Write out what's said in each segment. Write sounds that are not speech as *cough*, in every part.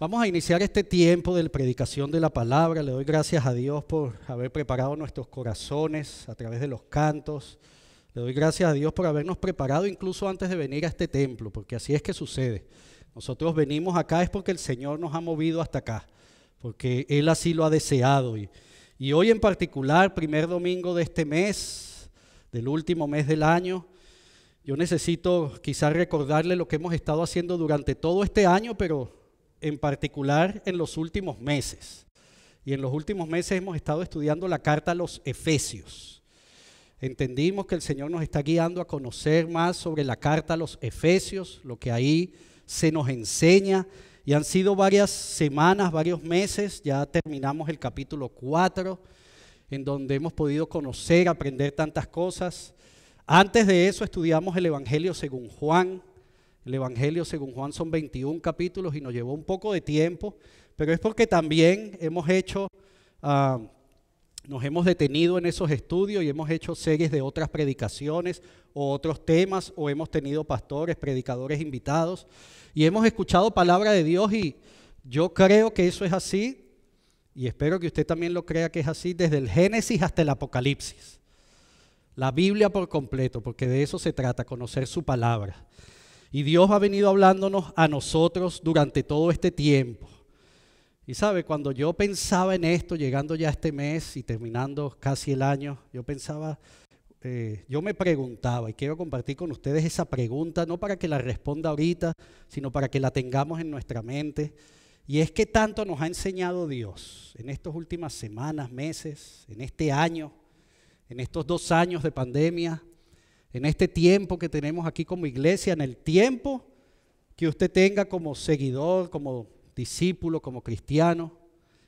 Vamos a iniciar este tiempo de predicación de la palabra. Le doy gracias a Dios por haber preparado nuestros corazones a través de los cantos. Le doy gracias a Dios por habernos preparado incluso antes de venir a este templo, porque así es que sucede. Nosotros venimos acá es porque el Señor nos ha movido hasta acá, porque Él así lo ha deseado. Y hoy en particular, primer domingo de este mes, del último mes del año, yo necesito quizás recordarle lo que hemos estado haciendo durante todo este año, pero en particular en los últimos meses. Y en los últimos meses hemos estado estudiando la carta a los Efesios. Entendimos que el Señor nos está guiando a conocer más sobre la carta a los Efesios, lo que ahí se nos enseña. Y han sido varias semanas, varios meses, ya terminamos el capítulo 4, en donde hemos podido conocer, aprender tantas cosas. Antes de eso estudiamos el Evangelio según Juan, el Evangelio según Juan son 21 capítulos y nos llevó un poco de tiempo, pero es porque también hemos hecho, ah, nos hemos detenido en esos estudios y hemos hecho series de otras predicaciones o otros temas o hemos tenido pastores, predicadores invitados y hemos escuchado palabra de Dios y yo creo que eso es así y espero que usted también lo crea que es así desde el Génesis hasta el Apocalipsis. La Biblia por completo, porque de eso se trata, conocer su palabra. Y Dios ha venido hablándonos a nosotros durante todo este tiempo. Y sabe, cuando yo pensaba en esto, llegando ya este mes y terminando casi el año, yo pensaba, eh, yo me preguntaba, y quiero compartir con ustedes esa pregunta, no para que la responda ahorita, sino para que la tengamos en nuestra mente. Y es que tanto nos ha enseñado Dios en estas últimas semanas, meses, en este año, en estos dos años de pandemia, en este tiempo que tenemos aquí como iglesia, en el tiempo que usted tenga como seguidor, como discípulo, como cristiano,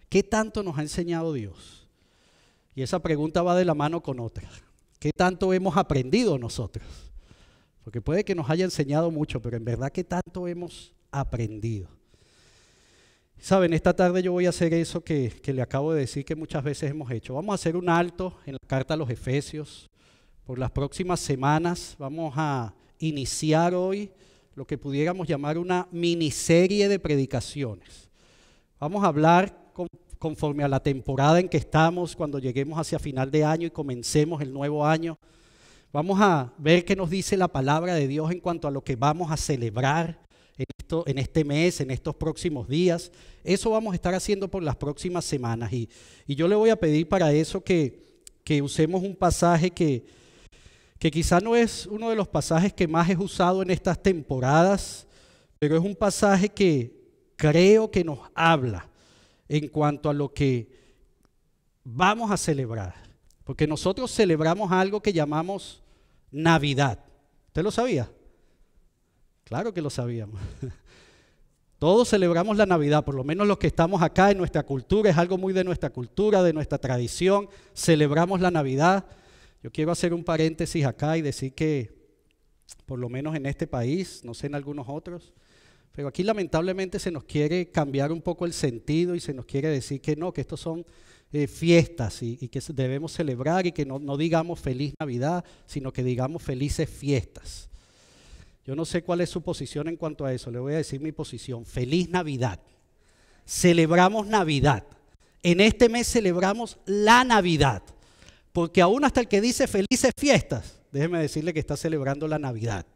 ¿qué tanto nos ha enseñado Dios? Y esa pregunta va de la mano con otra. ¿Qué tanto hemos aprendido nosotros? Porque puede que nos haya enseñado mucho, pero en verdad, ¿qué tanto hemos aprendido? Saben, esta tarde yo voy a hacer eso que, que le acabo de decir que muchas veces hemos hecho. Vamos a hacer un alto en la carta a los Efesios por las próximas semanas vamos a iniciar hoy lo que pudiéramos llamar una miniserie de predicaciones. Vamos a hablar conforme a la temporada en que estamos, cuando lleguemos hacia final de año y comencemos el nuevo año. Vamos a ver qué nos dice la palabra de Dios en cuanto a lo que vamos a celebrar en, esto, en este mes, en estos próximos días. Eso vamos a estar haciendo por las próximas semanas. Y, yo le voy a pedir para eso que usemos un pasaje que, que quizá no es uno de los pasajes que más he usado en estas temporadas, pero es un pasaje que creo que nos habla en cuanto a lo que vamos a celebrar. Porque nosotros celebramos algo que llamamos Navidad. ¿Usted lo sabía? Claro que lo sabíamos. *laughs* Todos celebramos la Navidad, por lo menos los que estamos acá en nuestra cultura, es algo muy de nuestra cultura, de nuestra tradición. Celebramos la Navidad. Yo quiero hacer un paréntesis acá y decir que, por lo menos en este país, no sé en algunos otros, pero aquí lamentablemente se nos quiere cambiar un poco el sentido y se nos quiere decir que no, que estos son eh, fiestas y, que debemos celebrar y que no, no digamos feliz Navidad, sino que digamos felices fiestas. Yo no sé cuál es su posición en cuanto a eso, le voy a decir mi posición. Feliz Navidad. Celebramos Navidad. En este mes celebramos la Navidad. Porque aún hasta el que dice felices fiestas, déjeme decirle que está celebrando la Navidad.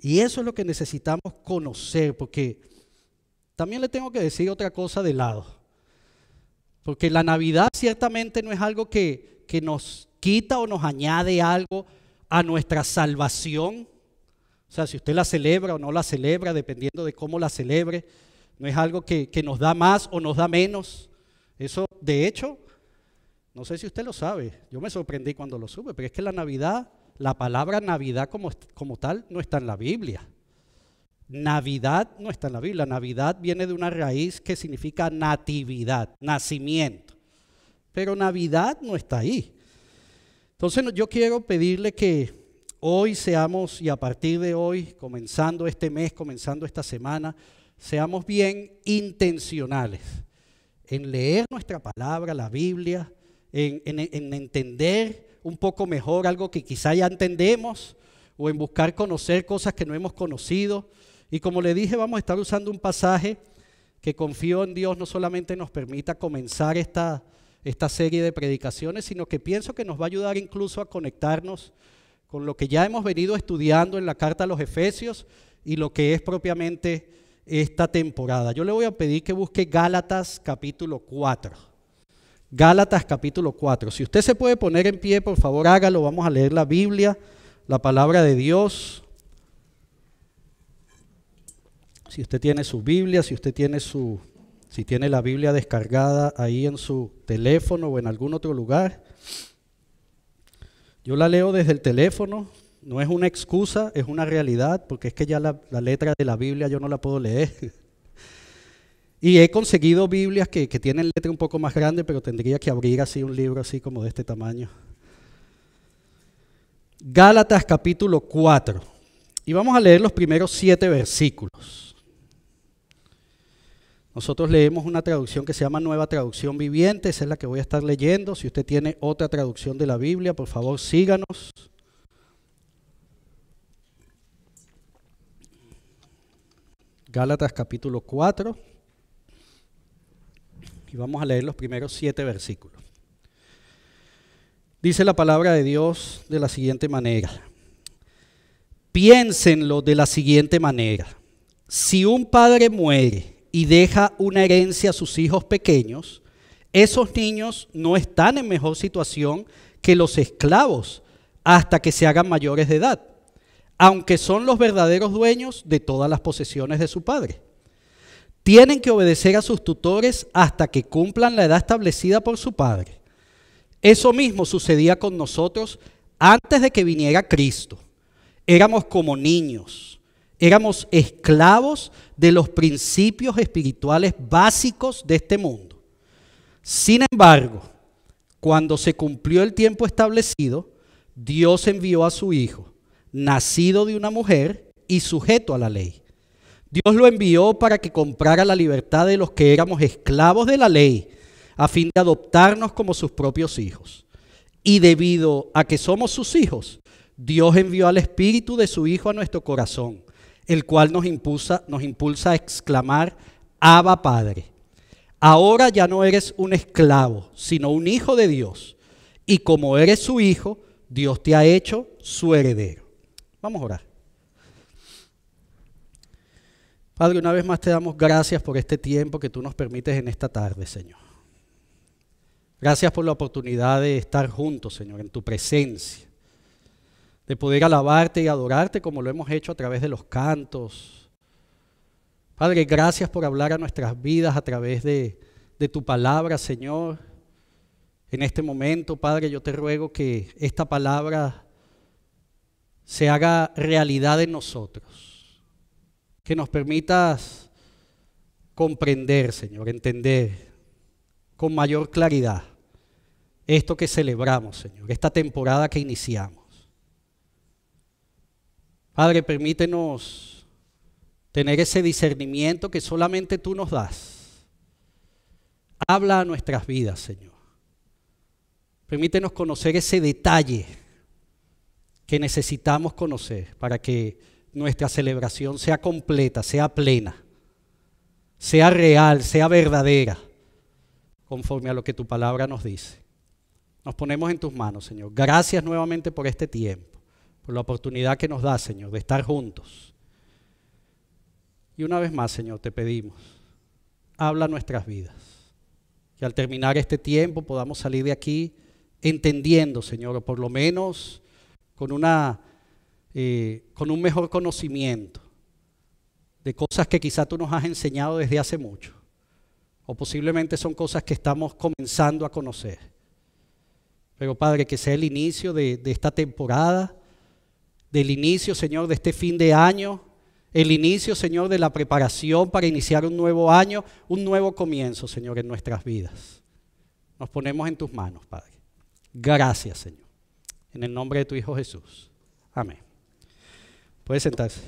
Y eso es lo que necesitamos conocer, porque también le tengo que decir otra cosa de lado. Porque la Navidad ciertamente no es algo que, que nos quita o nos añade algo a nuestra salvación. O sea, si usted la celebra o no la celebra, dependiendo de cómo la celebre, no es algo que, que nos da más o nos da menos. Eso, de hecho, no sé si usted lo sabe, yo me sorprendí cuando lo supe, pero es que la Navidad, la palabra Navidad como, como tal no está en la Biblia. Navidad no está en la Biblia. Navidad viene de una raíz que significa natividad, nacimiento. Pero Navidad no está ahí. Entonces yo quiero pedirle que hoy seamos, y a partir de hoy, comenzando este mes, comenzando esta semana, seamos bien intencionales en leer nuestra palabra, la Biblia, en, entender un poco mejor algo que quizá ya entendemos o en buscar conocer cosas que no hemos conocido. Y como le dije, vamos a estar usando un pasaje que confío en Dios no solamente nos permita comenzar esta, esta serie de predicaciones, sino que pienso que nos va a ayudar incluso a conectarnos con lo que ya hemos venido estudiando en la carta a los Efesios y lo que es propiamente esta temporada. Yo le voy a pedir que busque Gálatas capítulo 4. Gálatas capítulo 4. Si usted se puede poner en pie, por favor hágalo. Vamos a leer la Biblia, la palabra de Dios. Si usted tiene su Biblia, si usted tiene su si tiene la Biblia descargada ahí en su teléfono o en algún otro lugar. Yo la leo desde el teléfono, no es una excusa, es una realidad, porque es que ya la, letra de la Biblia yo no la puedo leer. *laughs* y he conseguido Biblias que, que tienen letra un poco más grande, pero tendría que abrir así un libro así como de este tamaño. Gálatas capítulo 4. Y vamos a leer los primeros siete versículos. Nosotros leemos una traducción que se llama Nueva Traducción Viviente, esa es la que voy a estar leyendo. Si usted tiene otra traducción de la Biblia, por favor síganos. Gálatas capítulo 4. Y vamos a leer los primeros siete versículos. Dice la palabra de Dios de la siguiente manera. Piénsenlo de la siguiente manera. Si un padre muere, y deja una herencia a sus hijos pequeños, esos niños no están en mejor situación que los esclavos hasta que se hagan mayores de edad, aunque son los verdaderos dueños de todas las posesiones de su padre. Tienen que obedecer a sus tutores hasta que cumplan la edad establecida por su padre. Eso mismo sucedía con nosotros antes de que viniera Cristo. Éramos como niños Éramos esclavos de los principios espirituales básicos de este mundo. Sin embargo, cuando se cumplió el tiempo establecido, Dios envió a su Hijo, nacido de una mujer y sujeto a la ley. Dios lo envió para que comprara la libertad de los que éramos esclavos de la ley, a fin de adoptarnos como sus propios hijos. Y debido a que somos sus hijos, Dios envió al Espíritu de su Hijo a nuestro corazón el cual nos impulsa, nos impulsa a exclamar, Abba Padre. Ahora ya no eres un esclavo, sino un hijo de Dios. Y como eres su hijo, Dios te ha hecho su heredero. Vamos a orar. Padre, una vez más te damos gracias por este tiempo que tú nos permites en esta tarde, Señor. Gracias por la oportunidad de estar juntos, Señor, en tu presencia de poder alabarte y adorarte como lo hemos hecho a través de los cantos. Padre, gracias por hablar a nuestras vidas a través de, de tu palabra, Señor. En este momento, Padre, yo te ruego que esta palabra se haga realidad en nosotros. Que nos permitas comprender, Señor, entender con mayor claridad esto que celebramos, Señor, esta temporada que iniciamos. Padre, permítenos tener ese discernimiento que solamente tú nos das. Habla a nuestras vidas, Señor. Permítenos conocer ese detalle que necesitamos conocer para que nuestra celebración sea completa, sea plena, sea real, sea verdadera, conforme a lo que tu palabra nos dice. Nos ponemos en tus manos, Señor. Gracias nuevamente por este tiempo por la oportunidad que nos da, Señor, de estar juntos. Y una vez más, Señor, te pedimos, habla nuestras vidas. Que al terminar este tiempo podamos salir de aquí entendiendo, Señor, o por lo menos con, una, eh, con un mejor conocimiento de cosas que quizá tú nos has enseñado desde hace mucho. O posiblemente son cosas que estamos comenzando a conocer. Pero Padre, que sea el inicio de, de esta temporada del inicio, Señor, de este fin de año, el inicio, Señor, de la preparación para iniciar un nuevo año, un nuevo comienzo, Señor, en nuestras vidas. Nos ponemos en tus manos, Padre. Gracias, Señor. En el nombre de tu Hijo Jesús. Amén. Puede sentarse.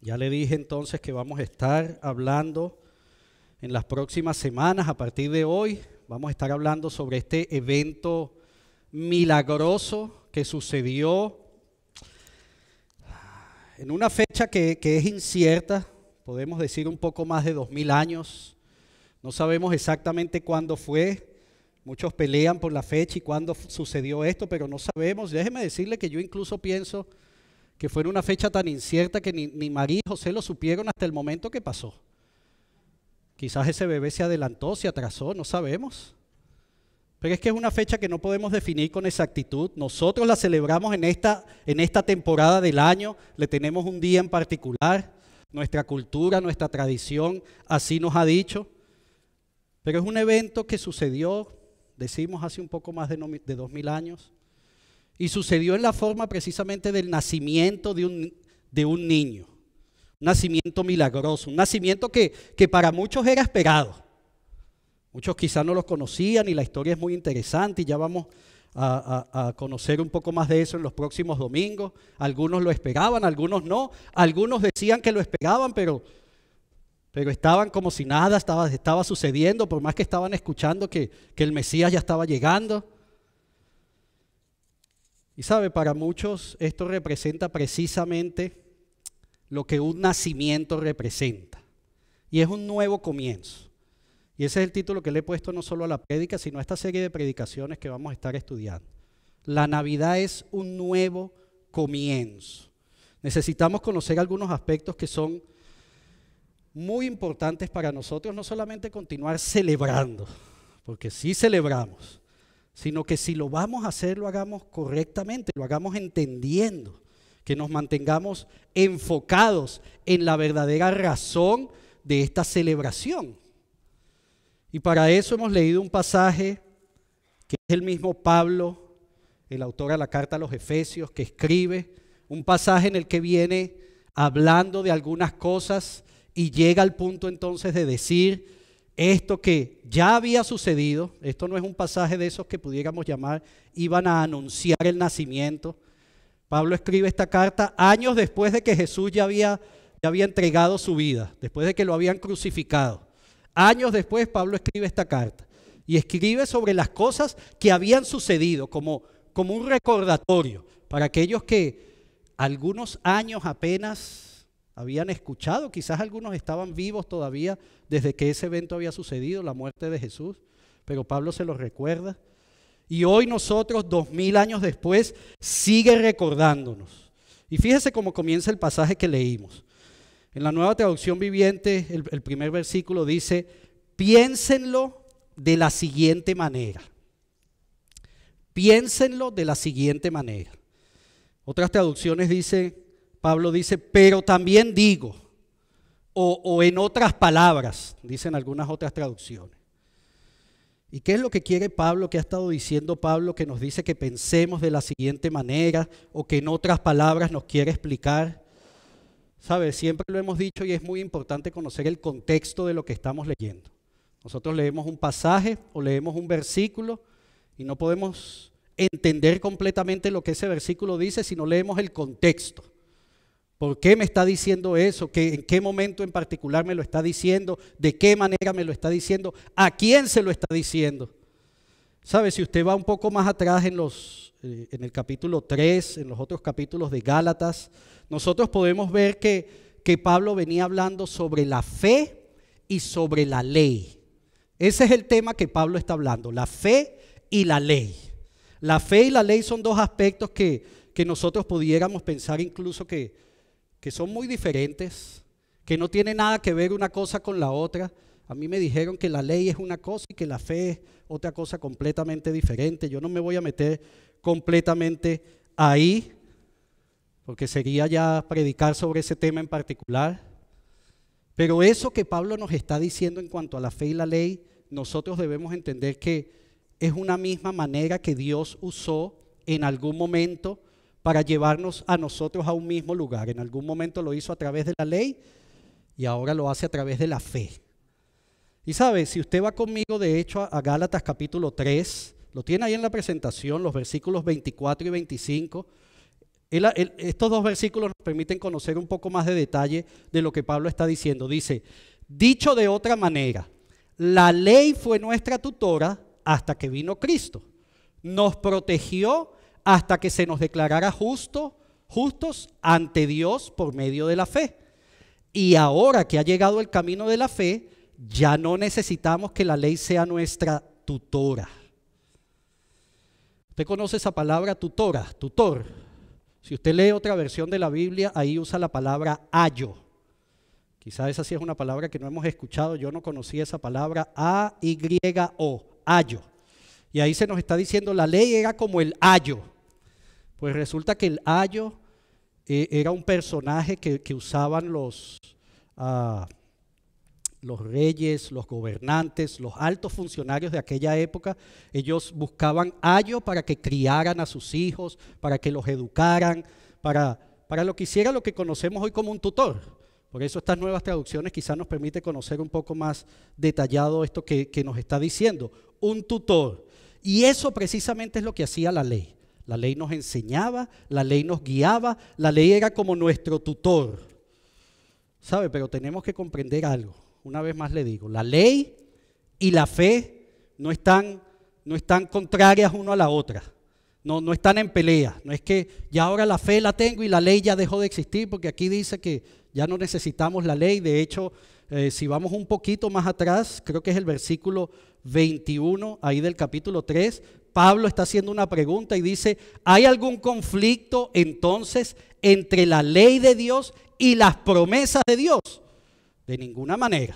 Ya le dije entonces que vamos a estar hablando en las próximas semanas, a partir de hoy, Vamos a estar hablando sobre este evento milagroso que sucedió en una fecha que, que es incierta, podemos decir un poco más de dos mil años, no sabemos exactamente cuándo fue, Muchos pelean por la fecha y cuándo sucedió esto, pero no sabemos. Déjeme decirle que yo incluso pienso que fue una fecha tan incierta que ni, ni María y José lo supieron hasta el momento que pasó. Quizás ese bebé se adelantó, se atrasó, no sabemos. Pero es que es una fecha que no podemos definir con exactitud. Nosotros la celebramos en esta, en esta temporada del año, le tenemos un día en particular. Nuestra cultura, nuestra tradición, así nos ha dicho. Pero es un evento que sucedió decimos hace un poco más de, dos mil años, y sucedió en la forma precisamente del nacimiento de un, de un niño, un nacimiento milagroso, un nacimiento que, que para muchos era esperado. Muchos quizás no lo conocían y la historia es muy interesante y ya vamos a, a, conocer un poco más de eso en los próximos domingos. Algunos lo esperaban, algunos no. Algunos decían que lo esperaban, pero pero estaban como si nada estaba, sucediendo, por más que estaban escuchando que, que el Mesías ya estaba llegando. Y sabe, para muchos esto representa precisamente lo que un nacimiento representa. Y es un nuevo comienzo. Y ese es el título que le he puesto no solo a la prédica, sino a esta serie de predicaciones que vamos a estar estudiando. La Navidad es un nuevo comienzo. Necesitamos conocer algunos aspectos que son muy importantes para nosotros, no solamente continuar celebrando, porque sí celebramos, sino que si lo vamos a hacer, lo hagamos correctamente, lo hagamos entendiendo, que nos mantengamos enfocados en la verdadera razón de esta celebración. Y para eso hemos leído un pasaje que es el mismo Pablo, el autor de la carta a los Efesios, que escribe, un pasaje en el que viene hablando de algunas cosas y llega al punto entonces de decir esto que ya había sucedido, esto no es un pasaje de esos que pudiéramos llamar, iban a anunciar el nacimiento. Pablo escribe esta carta años después de que Jesús ya había, ya había entregado su vida, después de que lo habían crucificado. Años después Pablo escribe esta carta y escribe sobre las cosas que habían sucedido como, como un recordatorio para aquellos que algunos años apenas habían escuchado, quizás algunos estaban vivos todavía desde que ese evento había sucedido, la muerte de Jesús, pero Pablo se los recuerda. Y hoy nosotros, dos mil años después, sigue recordándonos. Y fíjese cómo comienza el pasaje que leímos. En la nueva traducción viviente, el, el primer versículo dice, piénsenlo de la siguiente manera. Piénsenlo de la siguiente manera. Otras traducciones dicen, Pablo dice, pero también digo, o, en otras palabras, dicen algunas otras traducciones. ¿Y qué es lo que quiere Pablo, que ha estado diciendo Pablo, que nos dice que pensemos de la siguiente manera, o que en otras palabras nos quiere explicar? ¿Sabes? Siempre lo hemos dicho y es muy importante conocer el contexto de lo que estamos leyendo. Nosotros leemos un pasaje o leemos un versículo y no podemos entender completamente lo que ese versículo dice si no leemos el contexto. ¿Por qué me está diciendo eso? ¿En qué momento en particular me lo está diciendo? ¿De qué manera me lo está diciendo? ¿A quién se lo está diciendo? ¿Sabe? Si usted va un poco más atrás en, los, eh, en el capítulo 3, en los otros capítulos de Gálatas, nosotros podemos ver que, que Pablo venía hablando sobre la fe y sobre la ley. Ese es el tema que Pablo está hablando, la fe y la ley. La fe y la ley son dos aspectos que, que nosotros pudiéramos pensar incluso que, que son muy diferentes, que no tiene nada que ver una cosa con la otra. A mí me dijeron que la ley es una cosa y que la fe es otra cosa completamente diferente. Yo no me voy a meter completamente ahí, porque sería ya predicar sobre ese tema en particular. Pero eso que Pablo nos está diciendo en cuanto a la fe y la ley, nosotros debemos entender que es una misma manera que Dios usó en algún momento para llevarnos a nosotros a un mismo lugar. En algún momento lo hizo a través de la ley y ahora lo hace a través de la fe. Y sabe, si usted va conmigo de hecho a Gálatas capítulo 3, lo tiene ahí en la presentación, los versículos 24 y 25. estos dos versículos nos permiten conocer un poco más de detalle de lo que Pablo está diciendo. Dice, dicho de otra manera, la ley fue nuestra tutora hasta que vino Cristo. Nos protegió hasta que se nos declarara justo, justos ante Dios por medio de la fe. Y ahora que ha llegado el camino de la fe, ya no necesitamos que la ley sea nuestra tutora. Usted conoce esa palabra tutora, tutor. Si usted lee otra versión de la Biblia, ahí usa la palabra ayo. Quizás esa sí es una palabra que no hemos escuchado. Yo no conocía esa palabra A-Y-O, ayo. Y ahí se nos está diciendo, la ley era como el ayo. Pues resulta que el ayo eh, era un personaje que, usaban los, ah, los reyes, los gobernantes, los altos funcionarios de aquella época. Ellos buscaban ayo para que criaran a sus hijos, para que los educaran, para, para lo que hiciera lo que conocemos hoy como un tutor. Por eso estas nuevas traducciones quizás nos permite conocer un poco más detallado esto que, que nos está diciendo. Un tutor. Y eso precisamente es lo que hacía la ley. La ley nos enseñaba, la ley nos guiaba, la ley era como nuestro tutor. ¿Sabe? Pero tenemos que comprender algo. Una vez más le digo, la ley y la fe no están, no están contrarias uno a la otra. No, no están en pelea. No es que ya ahora la fe la tengo y la ley ya dejó de existir, porque aquí dice que ya no necesitamos la ley. De hecho, eh, si vamos un poquito más atrás, creo que es el versículo 21, ahí del capítulo 3, Pablo está haciendo una pregunta y dice, ¿hay algún conflicto entonces entre la ley de Dios y las promesas de Dios? De ninguna manera.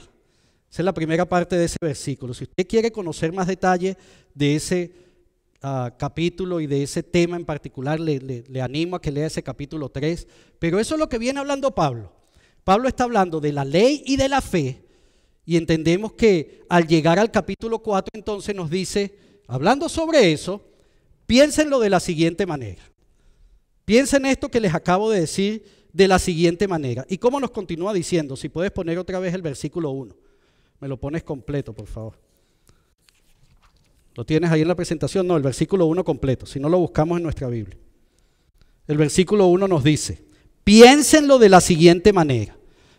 Esa es la primera parte de ese versículo. Si usted quiere conocer más detalle de ese ah, capítulo y de ese tema en particular, le, le animo a que lea ese capítulo 3. Pero eso es lo que viene hablando Pablo. Pablo está hablando de la ley y de la fe y entendemos que al llegar al capítulo 4 entonces nos dice, hablando sobre eso, piénsenlo de la siguiente manera. Piensen esto que les acabo de decir de la siguiente manera. ¿Y cómo nos continúa diciendo? Si puedes poner otra vez el versículo 1. Me lo pones completo, por favor. ¿Lo tienes ahí en la presentación? No, el versículo 1 completo. Si no lo buscamos en nuestra Biblia. El versículo 1 nos dice, piénsenlo de la siguiente manera.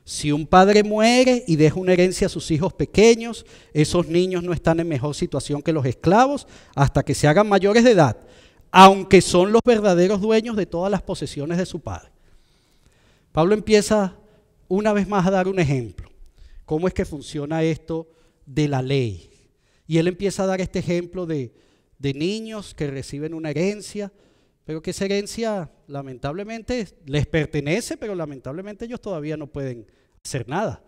Si un padre muere y deja una herencia a sus hijos pequeños, esos niños no están en mejor situación que los esclavos hasta que se hagan mayores de edad, aunque son los verdaderos dueños de todas las posesiones de su padre. Pablo empieza una vez más a dar un ejemplo. ¿Cómo es que funciona esto de la ley? Y él empieza a dar este ejemplo de, de niños que reciben una herencia, pero que esa herencia lamentablemente les pertenece, pero lamentablemente ellos todavía no pueden hacer nada.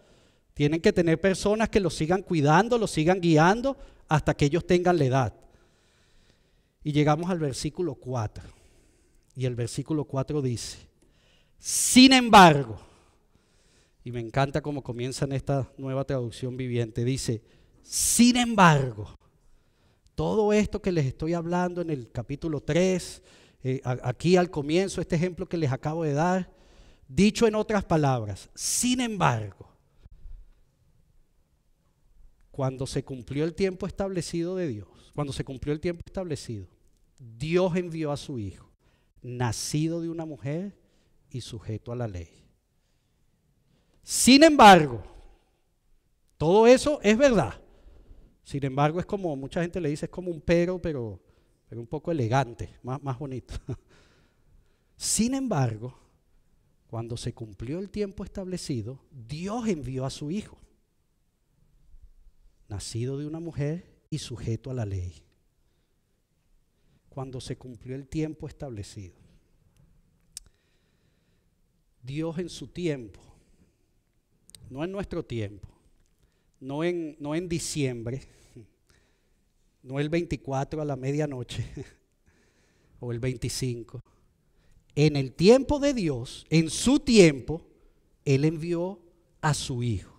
Tienen que tener personas que los sigan cuidando, los sigan guiando hasta que ellos tengan la edad. Y llegamos al versículo 4. Y el versículo 4 dice, sin embargo, y me encanta cómo comienza en esta nueva traducción viviente, dice, sin embargo, todo esto que les estoy hablando en el capítulo 3, eh, aquí al comienzo, este ejemplo que les acabo de dar, Dicho en otras palabras, sin embargo, cuando se cumplió el tiempo establecido de Dios, cuando se cumplió el tiempo establecido, Dios envió a su Hijo, nacido de una mujer y sujeto a la ley. Sin embargo, todo eso es verdad. Sin embargo, es como, mucha gente le dice, es como un pero, pero, un poco elegante, más, más bonito. *laughs* Sin embargo, cuando se cumplió el tiempo establecido, Dios envió a su Hijo, nacido de una mujer y sujeto a la ley. Cuando se cumplió el tiempo establecido. Dios en su tiempo, no en nuestro tiempo, no en, no en diciembre, no el 24 a la medianoche *laughs* o el 25, en el tiempo de Dios, en su tiempo, Él envió a su Hijo.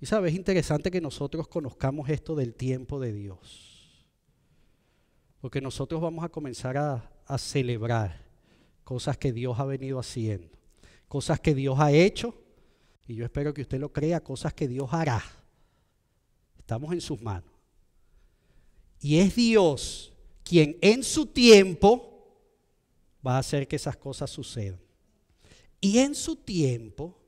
Y sabes, es interesante que nosotros conozcamos esto del tiempo de Dios. Porque nosotros vamos a comenzar a, a celebrar cosas que Dios ha venido haciendo, cosas que Dios ha hecho, y yo espero que usted lo crea, cosas que Dios hará. Estamos en sus manos. Y es Dios quien en su tiempo va a hacer que esas cosas sucedan. Y en su tiempo,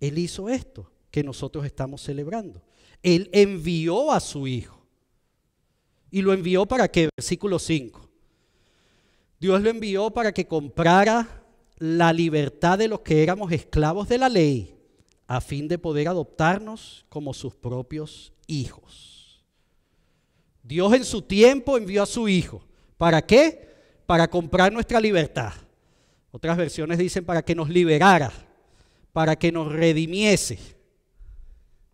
Él hizo esto que nosotros estamos celebrando. Él envió a su Hijo. ¿Y lo envió para qué? Versículo 5. Dios lo envió para que comprara la libertad de los que éramos esclavos de la ley, a fin de poder adoptarnos como sus propios hijos. Dios en su tiempo envió a su Hijo. ¿Para qué? Para comprar nuestra libertad. Otras versiones dicen para que nos liberara, para que nos redimiese.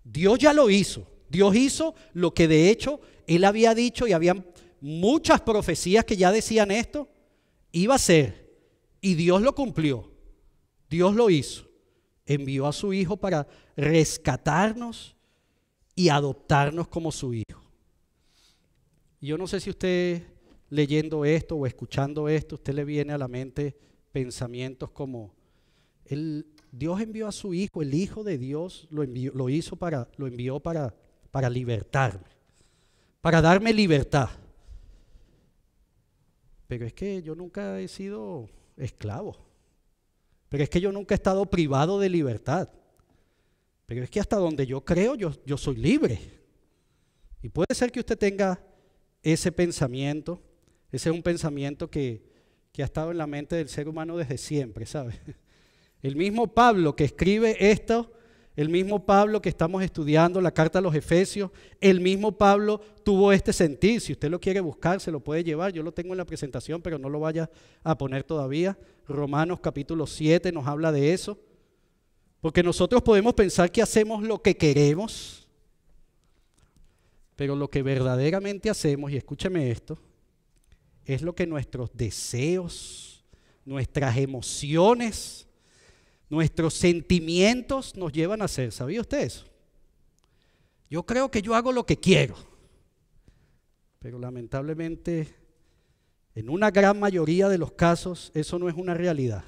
Dios ya lo hizo. Dios hizo lo que de hecho Él había dicho y habían muchas profecías que ya decían esto. Iba a ser. Y Dios lo cumplió. Dios lo hizo. Envió a su Hijo para rescatarnos y adoptarnos como su Hijo. Yo no sé si usted leyendo esto o escuchando esto, usted le viene a la mente pensamientos como, el, Dios envió a su Hijo, el Hijo de Dios lo, envió, lo hizo para, lo envió para, para libertarme, para darme libertad. Pero es que yo nunca he sido esclavo. Pero es que yo nunca he estado privado de libertad. Pero es que hasta donde yo creo, yo, yo soy libre. Y puede ser que usted tenga ese pensamiento. Ese es un pensamiento que, que ha estado en la mente del ser humano desde siempre, ¿sabe? *laughs* El mismo Pablo que escribe esto, el mismo Pablo que estamos estudiando la carta a los Efesios, el mismo Pablo tuvo este sentir. Si usted lo quiere buscar, se lo puede llevar. Yo lo tengo en la presentación, pero no lo vaya a poner todavía. Romanos capítulo 7 nos habla de eso. Porque nosotros podemos pensar que hacemos lo que queremos, pero lo que verdaderamente hacemos, y escúcheme esto, es lo que nuestros deseos, nuestras emociones, nuestros sentimientos nos llevan a hacer. ¿Sabía usted eso? Yo creo que yo hago lo que quiero, pero lamentablemente en una gran mayoría de los casos eso no es una realidad.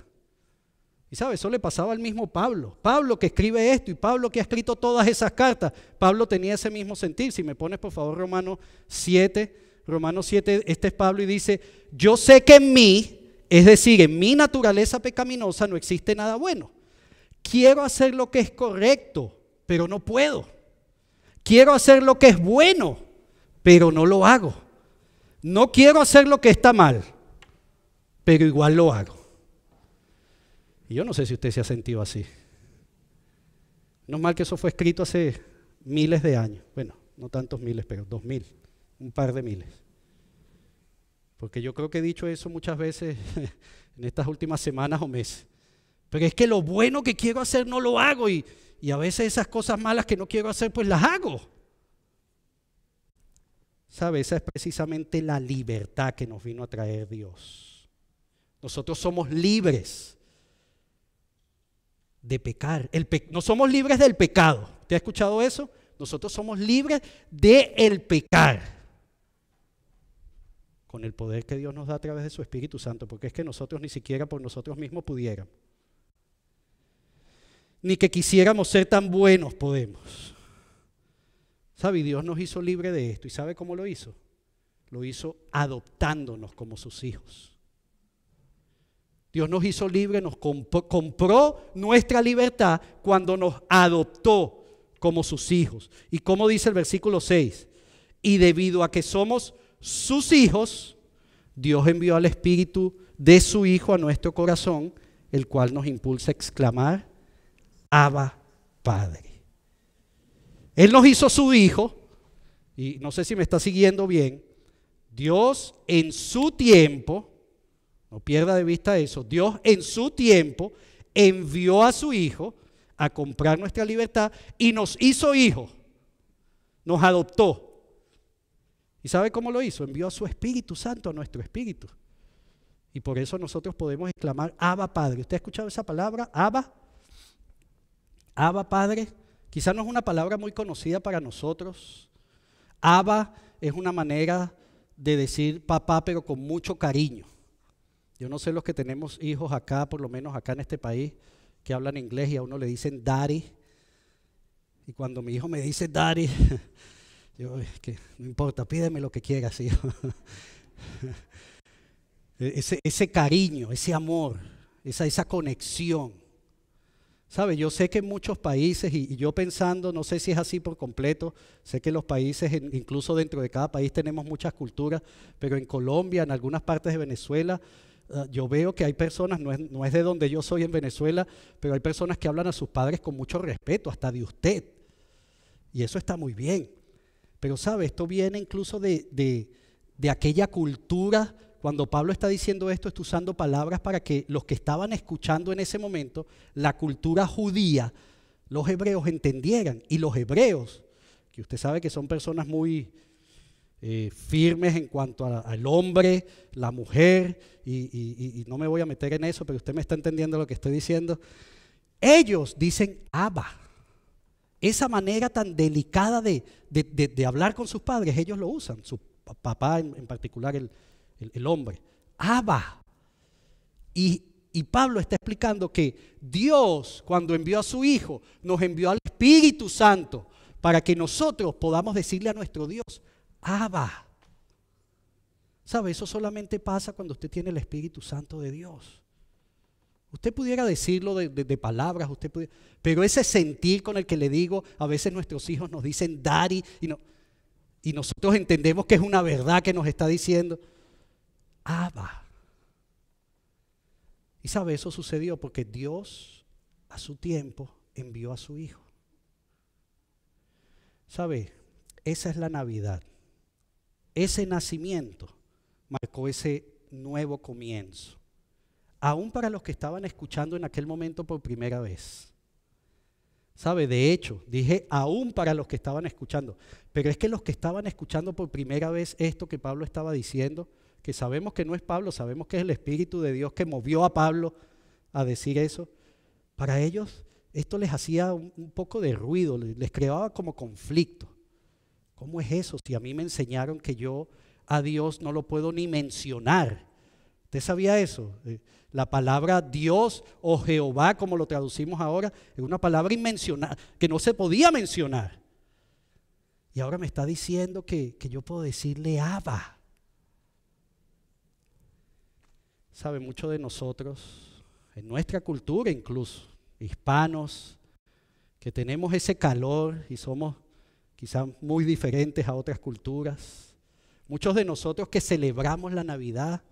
Y sabe, eso le pasaba al mismo Pablo. Pablo que escribe esto y Pablo que ha escrito todas esas cartas. Pablo tenía ese mismo sentir. Si me pones por favor Romanos 7, Romanos 7, este es Pablo y dice, yo sé que en mí, es decir, en mi naturaleza pecaminosa no existe nada bueno. Quiero hacer lo que es correcto, pero no puedo. Quiero hacer lo que es bueno, pero no lo hago. No quiero hacer lo que está mal, pero igual lo hago. Y yo no sé si usted se ha sentido así. No mal que eso fue escrito hace miles de años. Bueno, no tantos miles, pero dos mil un par de miles. Porque yo creo que he dicho eso muchas veces *laughs* en estas últimas semanas o meses. Pero es que lo bueno que quiero hacer no lo hago y, y a veces esas cosas malas que no quiero hacer pues las hago. ¿Sabe? Esa es precisamente la libertad que nos vino a traer Dios. Nosotros somos libres de pecar. El no somos libres del pecado. ¿Te ha escuchado eso? Nosotros somos libres del el pecar con el poder que Dios nos da a través de su Espíritu Santo, porque es que nosotros ni siquiera por nosotros mismos pudiéramos. Ni que quisiéramos ser tan buenos podemos. ¿Sabe? Dios nos hizo libre de esto. ¿Y sabe cómo lo hizo? Lo hizo adoptándonos como sus hijos. Dios nos hizo libre, nos compró, nuestra libertad cuando nos adoptó como sus hijos. ¿Y como dice el versículo 6? Y debido a que somos sus hijos, Dios envió al Espíritu de su Hijo a nuestro corazón, el cual nos impulsa a exclamar, Abba Padre. Él nos hizo su Hijo, y no sé si me está siguiendo bien, Dios en su tiempo, no pierda de vista eso, Dios en su tiempo envió a su Hijo a comprar nuestra libertad y nos hizo hijos, nos adoptó. ¿Y sabe cómo lo hizo? Envió a su Espíritu Santo a nuestro espíritu. Y por eso nosotros podemos exclamar, Abba Padre. ¿Usted ha escuchado esa palabra? Abba. Abba Padre. Quizás no es una palabra muy conocida para nosotros. Abba es una manera de decir papá, pero con mucho cariño. Yo no sé los que tenemos hijos acá, por lo menos acá en este país, que hablan inglés y a uno le dicen daddy. Y cuando mi hijo me dice daddy, *laughs* Yo, que no importa, pídeme lo que quieras, *laughs* hijo. ese, cariño, ese amor, esa, conexión. ¿Sabe? Yo sé que en muchos países, y, yo pensando, no sé si es así por completo, sé que los países, incluso dentro de cada país tenemos muchas culturas, pero en Colombia, en algunas partes de Venezuela, ah, yo veo que hay personas, es, no es de donde yo soy en Venezuela, pero hay personas que hablan a sus padres con mucho respeto, hasta de usted. Y eso está muy bien. Pero sabe, esto viene incluso de, de, aquella cultura. Cuando Pablo está diciendo esto, está usando palabras para que los que estaban escuchando en ese momento, la cultura judía, los hebreos entendieran. Y los hebreos, que usted sabe que son personas muy eh, firmes en cuanto al hombre, la mujer, y, y, no me voy a meter en eso, pero usted me está entendiendo lo que estoy diciendo. Ellos dicen Abba esa manera tan delicada de, hablar con sus padres, ellos lo usan, su papá en, particular, el, hombre. Abba. Y, y Pablo está explicando que Dios, cuando envió a su Hijo, nos envió al Espíritu Santo para que nosotros podamos decirle a nuestro Dios, Abba. ¿Sabe? Eso solamente pasa cuando usted tiene el Espíritu Santo de Dios. Usted pudiera decirlo de, palabras, usted pero ese sentir con el que le digo, a veces nuestros hijos nos dicen daddy y, no, y nosotros entendemos que es una verdad que nos está diciendo. Abba. Y sabe, eso sucedió porque Dios a su tiempo envió a su hijo. ¿Sabe? Esa es la Navidad. Ese nacimiento marcó ese nuevo comienzo aún para los que estaban escuchando en aquel momento por primera vez. ¿Sabe? De hecho, dije aún para los que estaban escuchando, pero es que los que estaban escuchando por primera vez esto que Pablo estaba diciendo, que sabemos que no es Pablo, sabemos que es el Espíritu de Dios que movió a Pablo a decir eso, para ellos esto les hacía un, poco de ruido, les creaba como conflicto. ¿Cómo es eso? Si a mí me enseñaron que yo a Dios no lo puedo ni mencionar. ¿Usted sabía eso? Eh, la palabra Dios o Jehová, como lo traducimos ahora, es una palabra inmencionada, que no se podía mencionar. Y ahora me está diciendo que, yo puedo decirle Abba. Sabe, muchos de nosotros, en nuestra cultura incluso, hispanos, que tenemos ese calor y somos quizás muy diferentes a otras culturas. Muchos de nosotros que celebramos la Navidad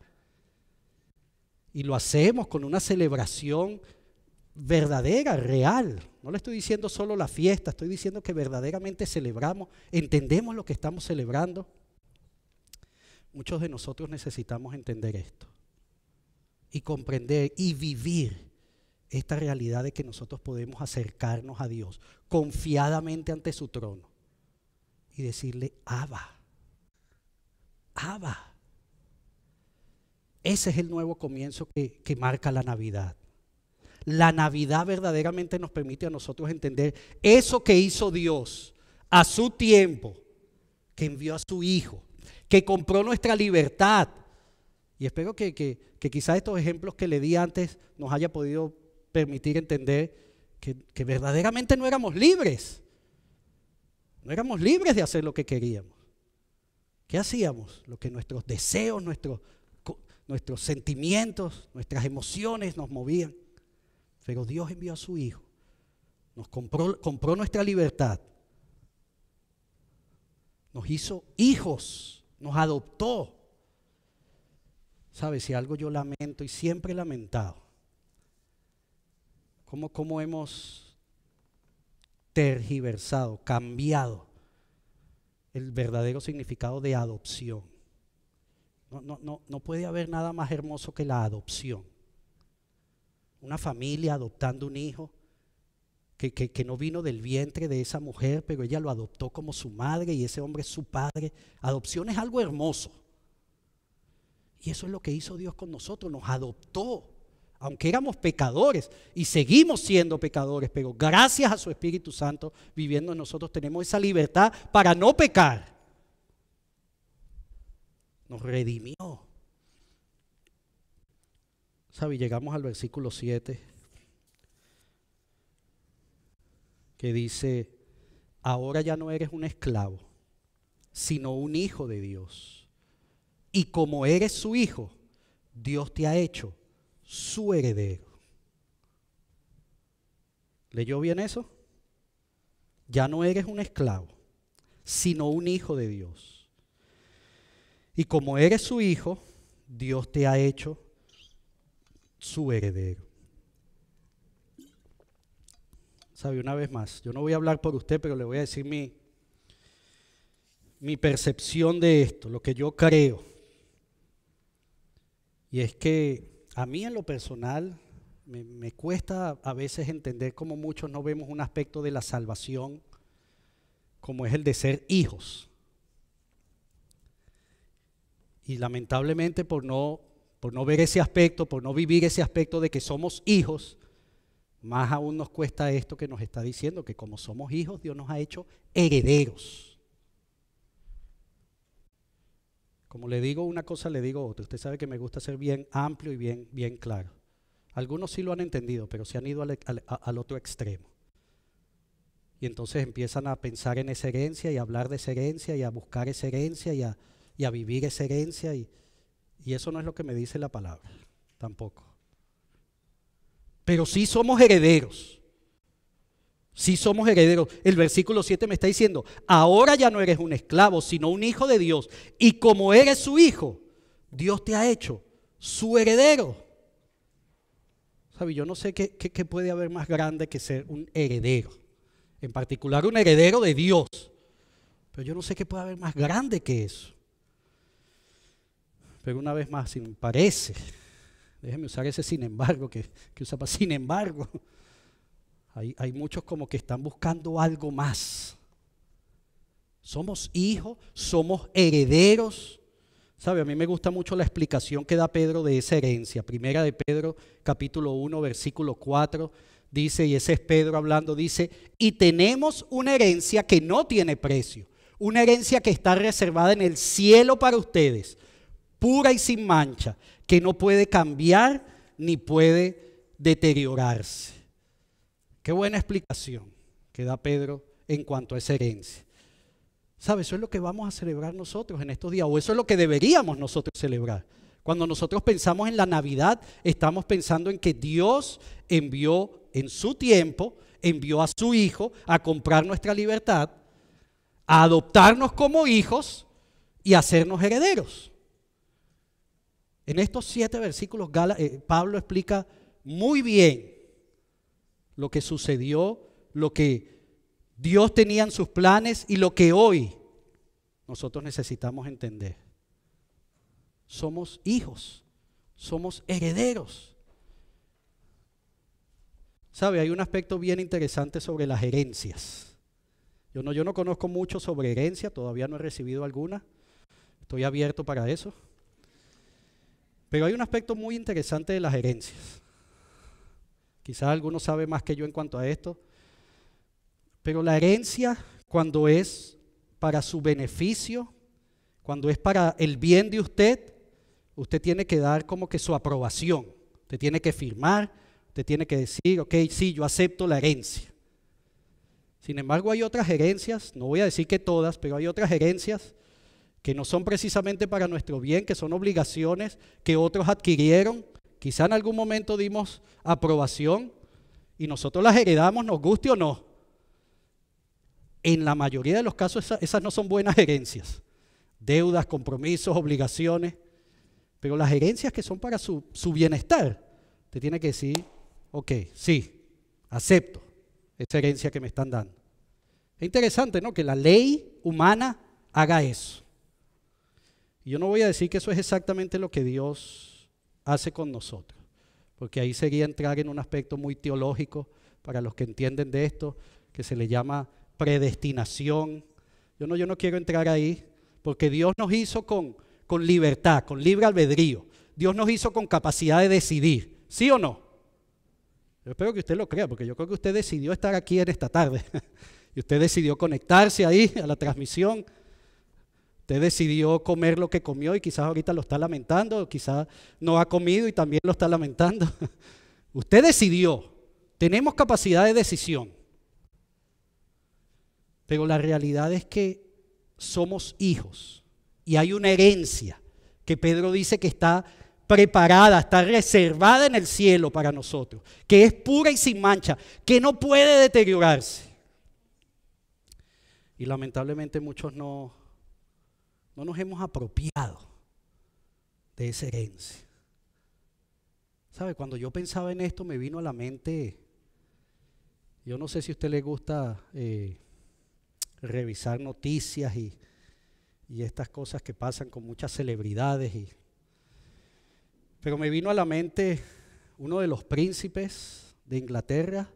y lo hacemos con una celebración verdadera, real. No le estoy diciendo solo la fiesta, estoy diciendo que verdaderamente celebramos, entendemos lo que estamos celebrando. Muchos de nosotros necesitamos entender esto y comprender y vivir esta realidad de que nosotros podemos acercarnos a Dios confiadamente ante su trono y decirle, Abba, Abba. Ese es el nuevo comienzo que, marca la Navidad. La Navidad verdaderamente nos permite a nosotros entender eso que hizo Dios a su tiempo, que envió a su Hijo, que compró nuestra libertad. Y espero que, que, quizás estos ejemplos que le di antes nos haya podido permitir entender que, que verdaderamente no éramos libres. No éramos libres de hacer lo que queríamos. ¿Qué hacíamos? Lo que nuestros deseos, nuestros nuestros sentimientos, nuestras emociones nos movían. Pero Dios envió a su Hijo, nos compró, compró nuestra libertad, nos hizo hijos, nos adoptó. ¿Sabes? Si algo yo lamento y siempre he lamentado, cómo, cómo hemos tergiversado, cambiado el verdadero significado de adopción. No, no, puede haber nada más hermoso que la adopción. Una familia adoptando un hijo que, que, no vino del vientre de esa mujer, pero ella lo adoptó como su madre y ese hombre es su padre. Adopción es algo hermoso. Y eso es lo que hizo Dios con nosotros, nos adoptó, aunque éramos pecadores y seguimos siendo pecadores, pero gracias a su Espíritu Santo viviendo en nosotros tenemos esa libertad para no pecar nos redimió. ¿Sabe? Llegamos al versículo 7 que dice, ahora ya no eres un esclavo, sino un hijo de Dios. Y como eres su hijo, Dios te ha hecho su heredero. ¿Leyó bien eso? Ya no eres un esclavo, sino un hijo de Dios. Y como eres su hijo, Dios te ha hecho su heredero. ¿Sabe? Una vez más, yo no voy a hablar por usted, pero le voy a decir mi, mi percepción de esto, lo que yo creo. Y es que a mí en lo personal me, me cuesta a veces entender cómo muchos no vemos un aspecto de la salvación como es el de ser hijos. Y lamentablemente por no, por no ver ese aspecto, por no vivir ese aspecto de que somos hijos, más aún nos cuesta esto que nos está diciendo, que como somos hijos, Dios nos ha hecho herederos. Como le digo una cosa, le digo otra. Usted sabe que me gusta ser bien amplio y bien, bien claro. Algunos sí lo han entendido, pero se han ido al, al otro extremo. Y entonces empiezan a pensar en esa herencia y a hablar de esa herencia y a buscar esa herencia y a, y a vivir esa herencia. Y, y eso no es lo que me dice la palabra, tampoco. Pero sí somos herederos. Sí somos herederos. El versículo 7 me está diciendo, ahora ya no eres un esclavo, sino un hijo de Dios. Y como eres su hijo, Dios te ha hecho su heredero. ¿Sabe? Yo no sé qué, qué puede haber más grande que ser un heredero. En particular un heredero de Dios. Pero yo no sé qué puede haber más grande que eso. Pero una vez más, si me parece, déjeme usar ese sin embargo que, que usa para sin embargo. Hay, hay muchos como que están buscando algo más. Somos hijos, somos herederos. ¿Sabe? A mí me gusta mucho la explicación que da Pedro de esa herencia. Primera de Pedro, capítulo 1, versículo 4, dice, y ese es Pedro hablando, dice, y tenemos una herencia que no tiene precio, una herencia que está reservada en el cielo para ustedes, pura y sin mancha, que no puede cambiar ni puede deteriorarse. Qué buena explicación que da Pedro en cuanto a esa herencia. ¿Sabe? Eso es lo que vamos a celebrar nosotros en estos días, o eso es lo que deberíamos nosotros celebrar. Cuando nosotros pensamos en la Navidad, estamos pensando en que Dios envió en su tiempo, envió a su Hijo a comprar nuestra libertad, a adoptarnos como hijos y a hacernos herederos. En estos siete versículos eh, Pablo explica muy bien lo que sucedió, lo que Dios tenía en sus planes y lo que hoy nosotros necesitamos entender. Somos hijos, somos herederos. ¿Sabe? Hay un aspecto bien interesante sobre las herencias. Yo no, yo no conozco mucho sobre herencia, todavía no he recibido alguna. Estoy abierto para eso. Pero hay un aspecto muy interesante de las herencias. Quizás algunos sabe más que yo en cuanto a esto. Pero la herencia, cuando es para su beneficio, cuando es para el bien de usted, usted tiene que dar como que su aprobación. Usted tiene que firmar, usted tiene que decir, ok, sí, yo acepto la herencia. Sin embargo, hay otras herencias, no voy a decir que todas, pero hay otras herencias que no son precisamente para nuestro bien, que son obligaciones que otros adquirieron. Quizá en algún momento dimos aprobación y nosotros las heredamos, nos guste o no. En la mayoría de los casos esas, no son buenas herencias. Deudas, compromisos, obligaciones. Pero las herencias que son para su, su bienestar, te tiene que decir, ok, sí, acepto esa herencia que me están dando. Es interesante, ¿no? Que la ley humana haga eso. Yo no voy a decir que eso es exactamente lo que Dios hace con nosotros, porque ahí sería entrar en un aspecto muy teológico para los que entienden de esto, que se le llama predestinación. Yo no, yo no quiero entrar ahí, porque Dios nos hizo con, con libertad, con libre albedrío. Dios nos hizo con capacidad de decidir, ¿sí o no? Yo espero que usted lo crea, porque yo creo que usted decidió estar aquí en esta tarde. *laughs* y usted decidió conectarse ahí a la transmisión. Usted decidió comer lo que comió y quizás ahorita lo está lamentando, quizás no ha comido y también lo está lamentando. *laughs* Usted decidió. Tenemos capacidad de decisión. Pero la realidad es que somos hijos y hay una herencia que Pedro dice que está preparada, está reservada en el cielo para nosotros, que es pura y sin mancha, que no puede deteriorarse. Y lamentablemente muchos no, no nos hemos apropiado de esa herencia. ¿Sabe? Cuando yo pensaba en esto me vino a la mente, yo no sé si a usted le gusta eh, revisar noticias y, y, estas cosas que pasan con muchas celebridades, y, pero me vino a la mente uno de los príncipes de Inglaterra,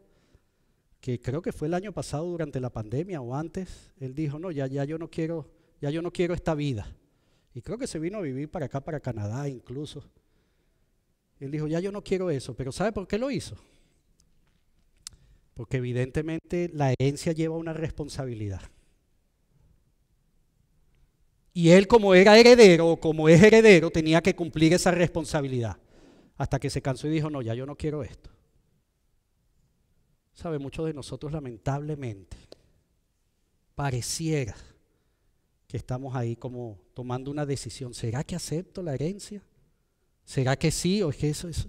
que creo que fue el año pasado durante la pandemia o antes, él dijo, no, ya, ya yo no quiero, ya yo no quiero esta vida. Y creo que se vino a vivir para acá, para Canadá incluso. Él dijo, ya yo no quiero eso, pero ¿sabe por qué lo hizo? Porque evidentemente la herencia lleva una responsabilidad. Y él como era heredero o como es heredero tenía que cumplir esa responsabilidad. Hasta que se cansó y dijo, no, ya yo no quiero esto. Sabe, muchos de nosotros lamentablemente pareciera estamos ahí como tomando una decisión. ¿Será que acepto la herencia? ¿Será que sí? ¿O es que eso es.?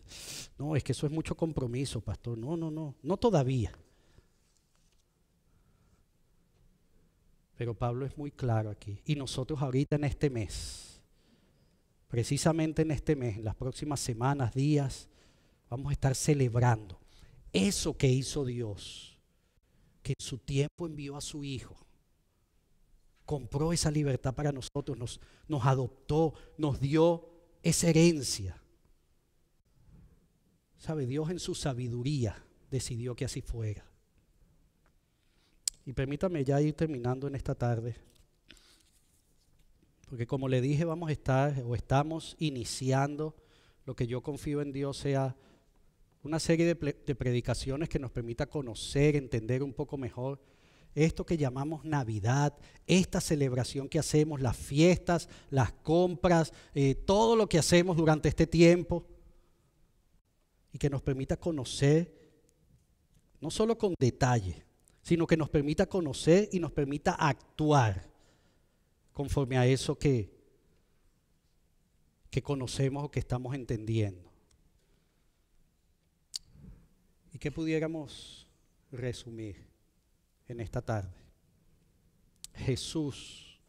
No, es que eso es mucho compromiso, pastor. No, no, no. No todavía. Pero Pablo es muy claro aquí. Y nosotros ahorita en este mes, precisamente en este mes, en las próximas semanas, días, vamos a estar celebrando eso que hizo Dios, que en su tiempo envió a su Hijo, compró esa libertad para nosotros, nos, adoptó, nos dio esa herencia. ¿Sabe? Dios en su sabiduría decidió que así fuera. Y permítame ya ir terminando en esta tarde. Porque como le dije, vamos a estar o estamos iniciando lo que yo confío en Dios sea una serie de, de, predicaciones que nos permita conocer, entender un poco mejor esto que llamamos Navidad, esta celebración que hacemos, las fiestas, las compras, eh, todo lo que hacemos durante este tiempo y que nos permita conocer, no solo con detalle, sino que nos permita conocer y nos permita actuar conforme a eso que, que conocemos o que estamos entendiendo. y que pudiéramos resumir en esta tarde. Jesús,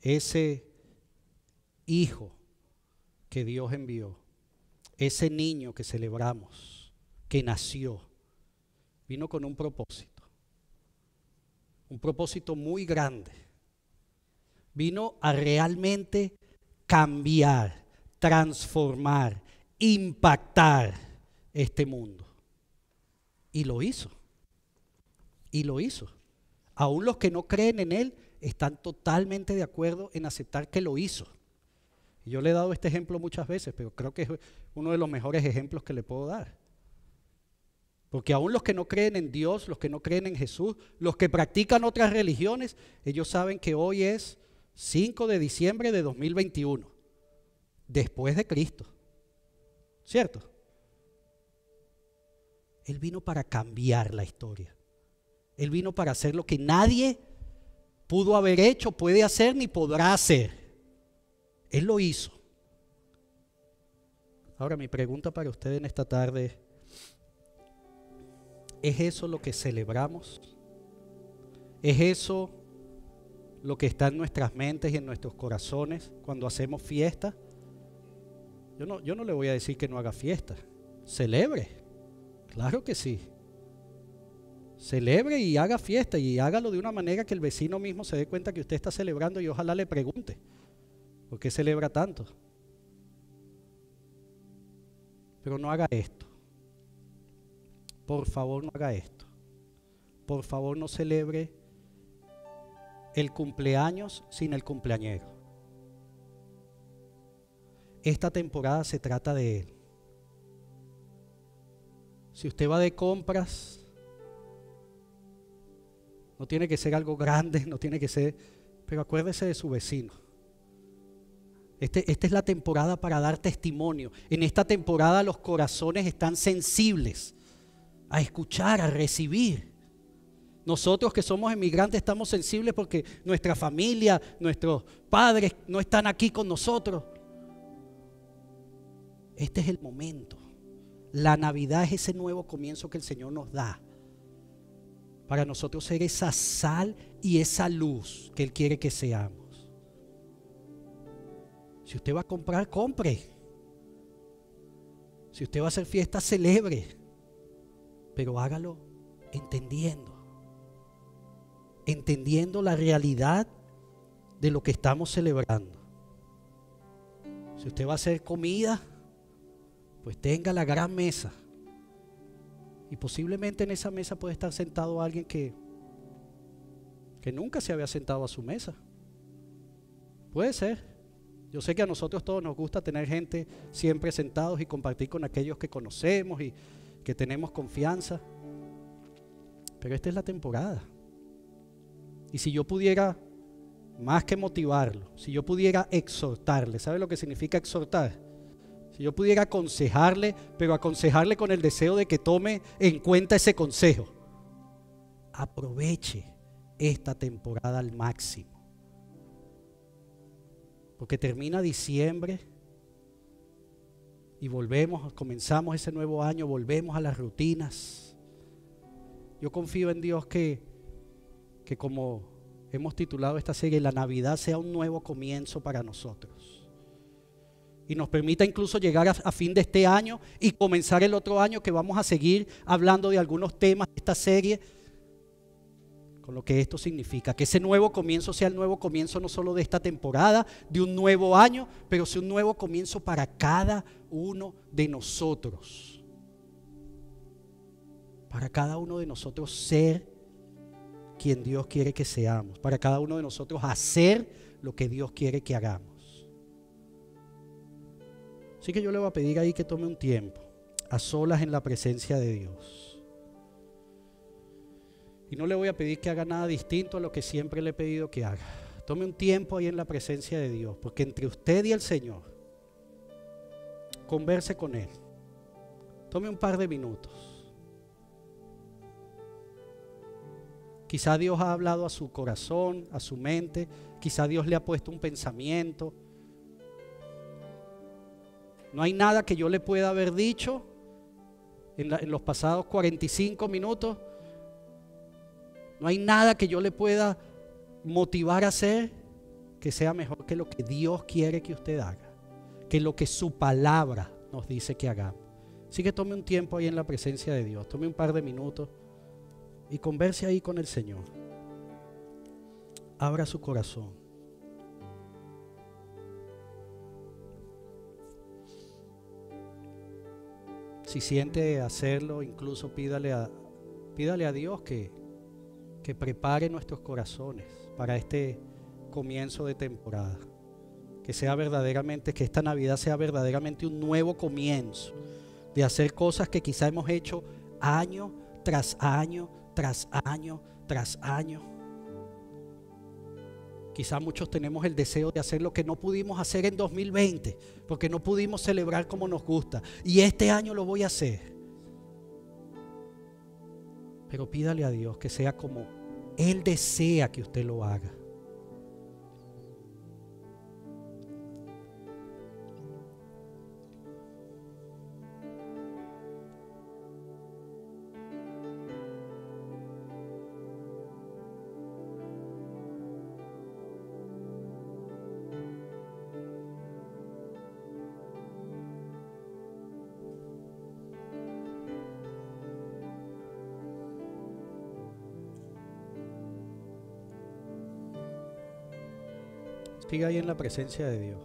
ese hijo que Dios envió, ese niño que celebramos, que nació, vino con un propósito, un propósito muy grande. Vino a realmente cambiar, transformar, impactar este mundo. Y lo hizo. Y lo hizo. Aún los que no creen en Él están totalmente de acuerdo en aceptar que lo hizo. Yo le he dado este ejemplo muchas veces, pero creo que es uno de los mejores ejemplos que le puedo dar. Porque aún los que no creen en Dios, los que no creen en Jesús, los que practican otras religiones, ellos saben que hoy es 5 de diciembre de 2021, después de Cristo. ¿Cierto? Él vino para cambiar la historia. Él vino para hacer lo que nadie pudo haber hecho, puede hacer ni podrá hacer. Él lo hizo. Ahora mi pregunta para ustedes en esta tarde, ¿es eso lo que celebramos? ¿Es eso lo que está en nuestras mentes y en nuestros corazones cuando hacemos fiesta? Yo no, yo no le voy a decir que no haga fiesta, celebre. Claro que sí. Celebre y haga fiesta y hágalo de una manera que el vecino mismo se dé cuenta que usted está celebrando y ojalá le pregunte, ¿por qué celebra tanto? Pero no haga esto. Por favor, no haga esto. Por favor, no celebre el cumpleaños sin el cumpleañero. Esta temporada se trata de él. Si usted va de compras, no tiene que ser algo grande, no tiene que ser, pero acuérdese de su vecino. Este, esta es la temporada para dar testimonio. En esta temporada los corazones están sensibles a escuchar, a recibir. Nosotros que somos emigrantes estamos sensibles porque nuestra familia, nuestros padres no están aquí con nosotros. Este es el momento. La Navidad es ese nuevo comienzo que el Señor nos da para nosotros ser esa sal y esa luz que Él quiere que seamos. Si usted va a comprar, compre. Si usted va a hacer fiesta, celebre, pero hágalo entendiendo, entendiendo la realidad de lo que estamos celebrando. Si usted va a hacer comida, pues tenga la gran mesa. Y posiblemente en esa mesa puede estar sentado alguien que, que nunca se había sentado a su mesa. Puede ser. Yo sé que a nosotros todos nos gusta tener gente siempre sentados y compartir con aquellos que conocemos y que tenemos confianza. Pero esta es la temporada. Y si yo pudiera, más que motivarlo, si yo pudiera exhortarle, ¿sabe lo que significa exhortar? Si yo pudiera aconsejarle, pero aconsejarle con el deseo de que tome en cuenta ese consejo. Aproveche esta temporada al máximo. Porque termina diciembre y volvemos, comenzamos ese nuevo año, volvemos a las rutinas. Yo confío en Dios que, que como hemos titulado esta serie, la Navidad sea un nuevo comienzo para nosotros. Y nos permita incluso llegar a, fin de este año y comenzar el otro año que vamos a seguir hablando de algunos temas de esta serie con lo que esto significa. Que ese nuevo comienzo sea el nuevo comienzo no solo de esta temporada, de un nuevo año, pero sea un nuevo comienzo para cada uno de nosotros. Para cada uno de nosotros ser quien Dios quiere que seamos. Para cada uno de nosotros hacer lo que Dios quiere que hagamos. Así que yo le voy a pedir ahí que tome un tiempo a solas en la presencia de Dios. Y no le voy a pedir que haga nada distinto a lo que siempre le he pedido que haga. Tome un tiempo ahí en la presencia de Dios, porque entre usted y el Señor, converse con Él. Tome un par de minutos. Quizá Dios ha hablado a su corazón, a su mente, quizá Dios le ha puesto un pensamiento. No hay nada que yo le pueda haber dicho en, los pasados 45 minutos no hay nada que yo le pueda motivar a hacer que sea mejor que lo que Dios quiere que usted haga, que lo que su palabra nos dice que hagamos. Así que tome un tiempo ahí en la presencia de Dios, tome un par de minutos y converse ahí con el Señor. Abra su corazón. Si siente hacerlo, incluso pídale a, pídale a Dios que, que prepare nuestros corazones para este comienzo de temporada. Que sea verdaderamente, que esta Navidad sea verdaderamente un nuevo comienzo de hacer cosas que quizá hemos hecho año tras año, tras año, tras año. Quizá muchos tenemos el deseo de hacer lo que no pudimos hacer en 2020, porque no pudimos celebrar como nos gusta. Y este año lo voy a hacer. Pero pídale a Dios que sea como Él desea que usted lo haga. Siga ahí en la presencia de Dios.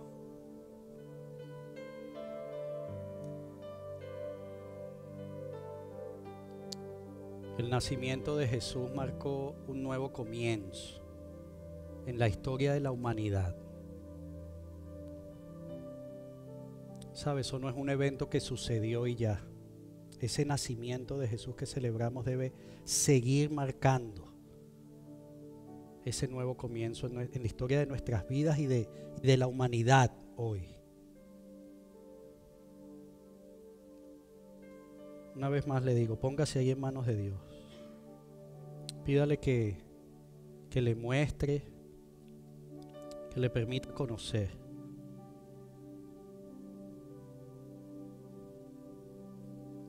El nacimiento de Jesús marcó un nuevo comienzo en la historia de la humanidad. ¿Sabes? Eso no es un evento que sucedió y ya. Ese nacimiento de Jesús que celebramos debe seguir marcando ese nuevo comienzo en, la historia de nuestras vidas y de, la humanidad hoy. Una vez más le digo, póngase ahí en manos de Dios. Pídale que, que le muestre, que le permita conocer.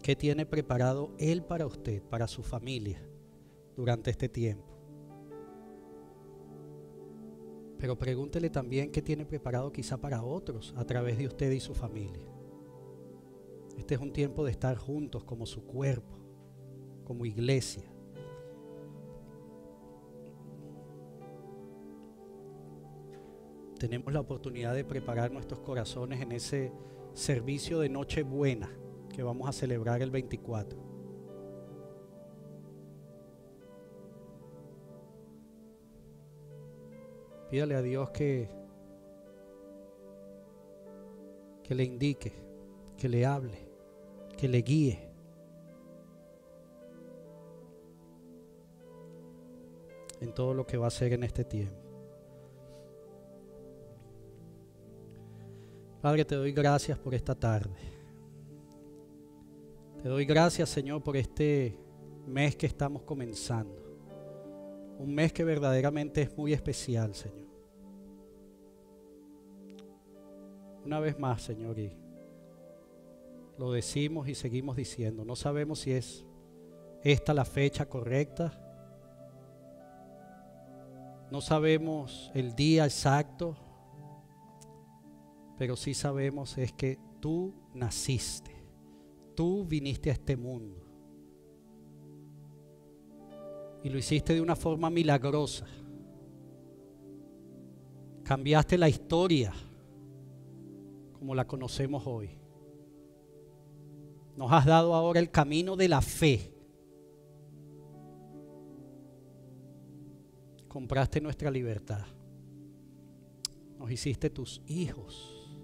¿Qué tiene preparado Él para usted, para su familia, durante este tiempo? Pero pregúntele también qué tiene preparado quizá para otros a través de usted y su familia. Este es un tiempo de estar juntos como su cuerpo, como iglesia. Tenemos la oportunidad de preparar nuestros corazones en ese servicio de Nochebuena que vamos a celebrar el 24. Pídale a Dios que, que le indique, que le hable, que le guíe. en todo lo que va a hacer en este tiempo. Padre, te doy gracias por esta tarde. Te doy gracias, Señor, por este mes que estamos comenzando. Un mes que verdaderamente es muy especial, Señor. Una vez más, Señor, y lo decimos y seguimos diciendo, no sabemos si es esta la fecha correcta, no sabemos el día exacto, pero sí sabemos es que tú naciste, tú viniste a este mundo y lo hiciste de una forma milagrosa. Cambiaste la historia como la conocemos hoy. Nos has dado ahora el camino de la fe. Compraste nuestra libertad. Nos hiciste tus hijos,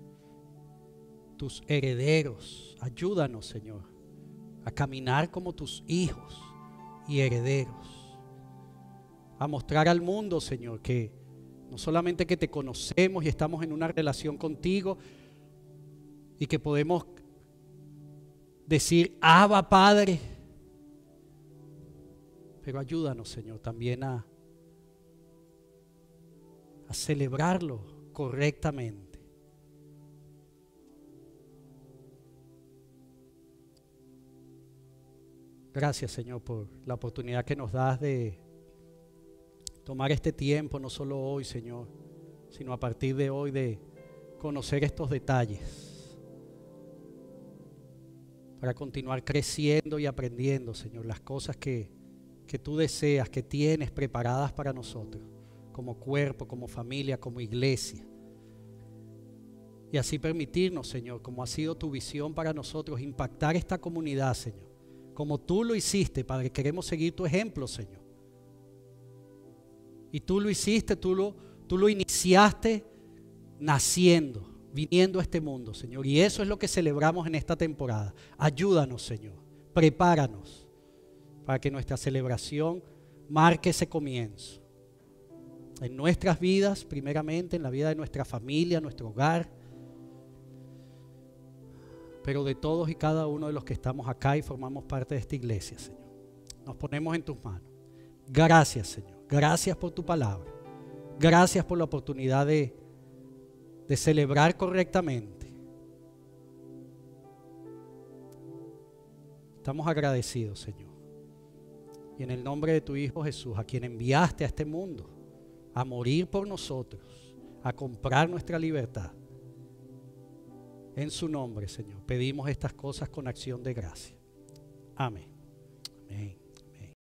tus herederos. Ayúdanos, Señor, a caminar como tus hijos y herederos a mostrar al mundo, Señor, que no solamente que te conocemos y estamos en una relación contigo y que podemos decir, Abba Padre, pero ayúdanos, Señor, también a, a celebrarlo correctamente. Gracias, Señor, por la oportunidad que nos das de tomar este tiempo, no solo hoy, Señor, sino a partir de hoy de conocer estos detalles para continuar creciendo y aprendiendo, Señor, las cosas que, que tú deseas, que tienes preparadas para nosotros, como cuerpo, como familia, como iglesia. Y así permitirnos, Señor, como ha sido tu visión para nosotros, impactar esta comunidad, Señor. Como tú lo hiciste, Padre, queremos seguir tu ejemplo, Señor. Y tú lo hiciste, tú lo, tú lo iniciaste naciendo, viniendo a este mundo, Señor. Y eso es lo que celebramos en esta temporada. Ayúdanos, Señor. Prepáranos para que nuestra celebración marque ese comienzo. En nuestras vidas, primeramente, en la vida de nuestra familia, nuestro hogar, pero de todos y cada uno de los que estamos acá y formamos parte de esta iglesia, Señor. Nos ponemos en tus manos. Gracias, Señor. Gracias por tu palabra. Gracias por la oportunidad de, de celebrar correctamente. Estamos agradecidos, Señor. Y en el nombre de tu Hijo Jesús, a quien enviaste a este mundo, a morir por nosotros, a comprar nuestra libertad. En su nombre, Señor, pedimos estas cosas con acción de gracia. Amén. Amén.